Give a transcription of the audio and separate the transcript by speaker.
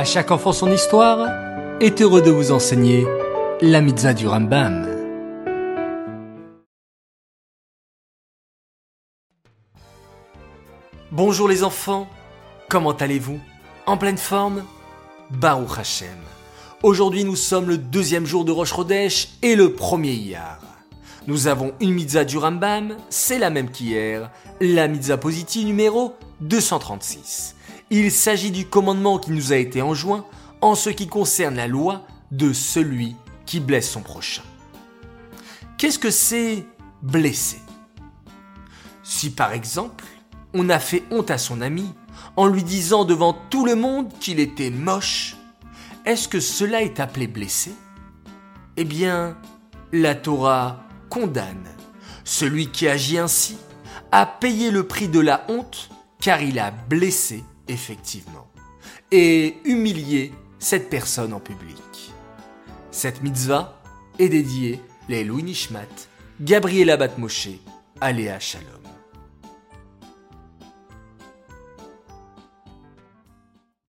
Speaker 1: À chaque enfant son histoire est heureux de vous enseigner la mitzvah du Rambam. Bonjour les enfants, comment allez-vous? En pleine forme? Baruch Hashem. Aujourd'hui nous sommes le deuxième jour de Rosh Chodesh et le premier Iyar. Nous avons une mitzvah du Rambam, c'est la même qu'hier, la mitzvah positive numéro 236. Il s'agit du commandement qui nous a été enjoint en ce qui concerne la loi de celui qui blesse son prochain. Qu'est-ce que c'est blesser? Si par exemple, on a fait honte à son ami en lui disant devant tout le monde qu'il était moche, est-ce que cela est appelé blesser? Eh bien, la Torah condamne. Celui qui agit ainsi à payer le prix de la honte car il a blessé effectivement, et humilier cette personne en public. Cette mitzvah est dédiée les Louis Nishmat, Gabriela Batmoshe, Aléa Shalom.